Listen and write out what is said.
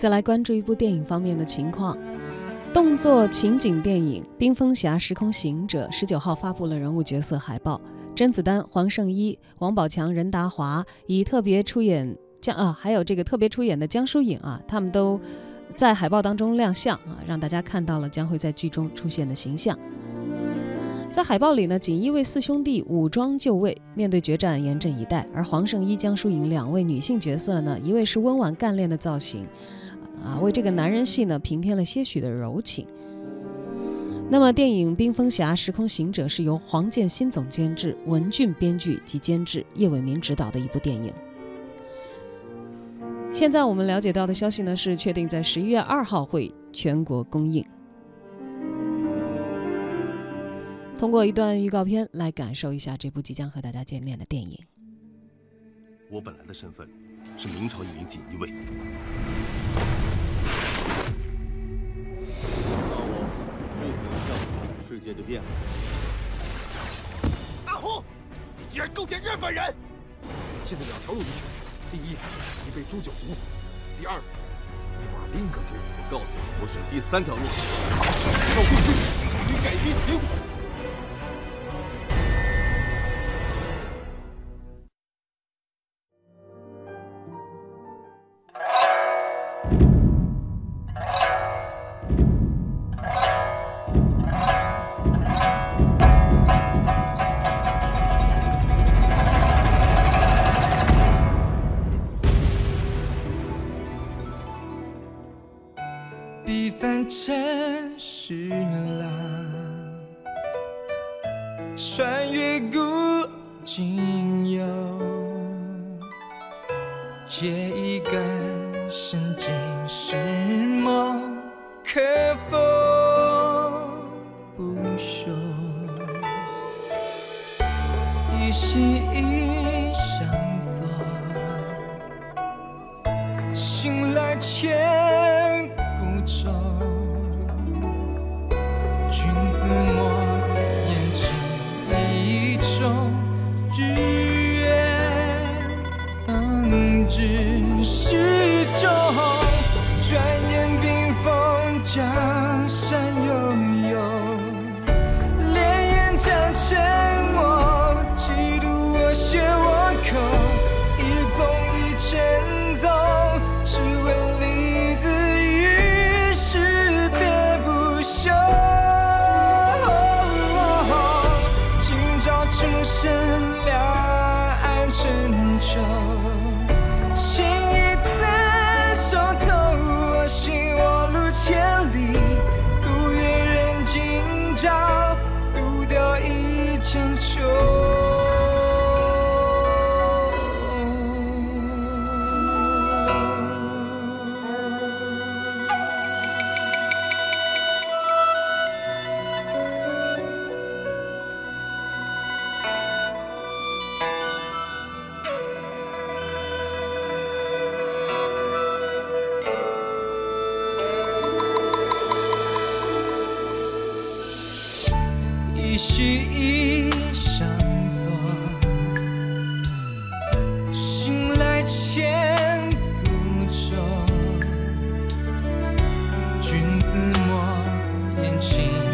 再来关注一部电影方面的情况。动作情景电影《冰封侠：时空行者》十九号发布了人物角色海报，甄子丹、黄圣依、王宝强、任达华以特别出演江啊，还有这个特别出演的江疏影啊，他们都在海报当中亮相啊，让大家看到了将会在剧中出现的形象。在海报里呢，锦衣卫四兄弟武装就位，面对决战严阵以待；而黄圣依、江疏影两位女性角色呢，一位是温婉干练的造型。啊，为这个男人戏呢平添了些许的柔情。那么，电影《冰封侠：时空行者》是由黄建新总监制、文俊编剧及监制、叶伟民执导的一部电影。现在我们了解到的消息呢，是确定在十一月二号会全国公映。通过一段预告片来感受一下这部即将和大家见面的电影。我本来的身份是明朝一名锦衣卫。世界就变了。阿虎，你居然勾结日本人！现在两条路你选：第一，你被诛九族；第二，你把林哥给我。我告诉你，我选第三条路。我必须注意改变结果。凡尘世浪，穿越古今幽，借一根生今世梦，可否不朽？一心一只是种，转眼冰封江。想求。息一相坐醒来千古愁君子莫言情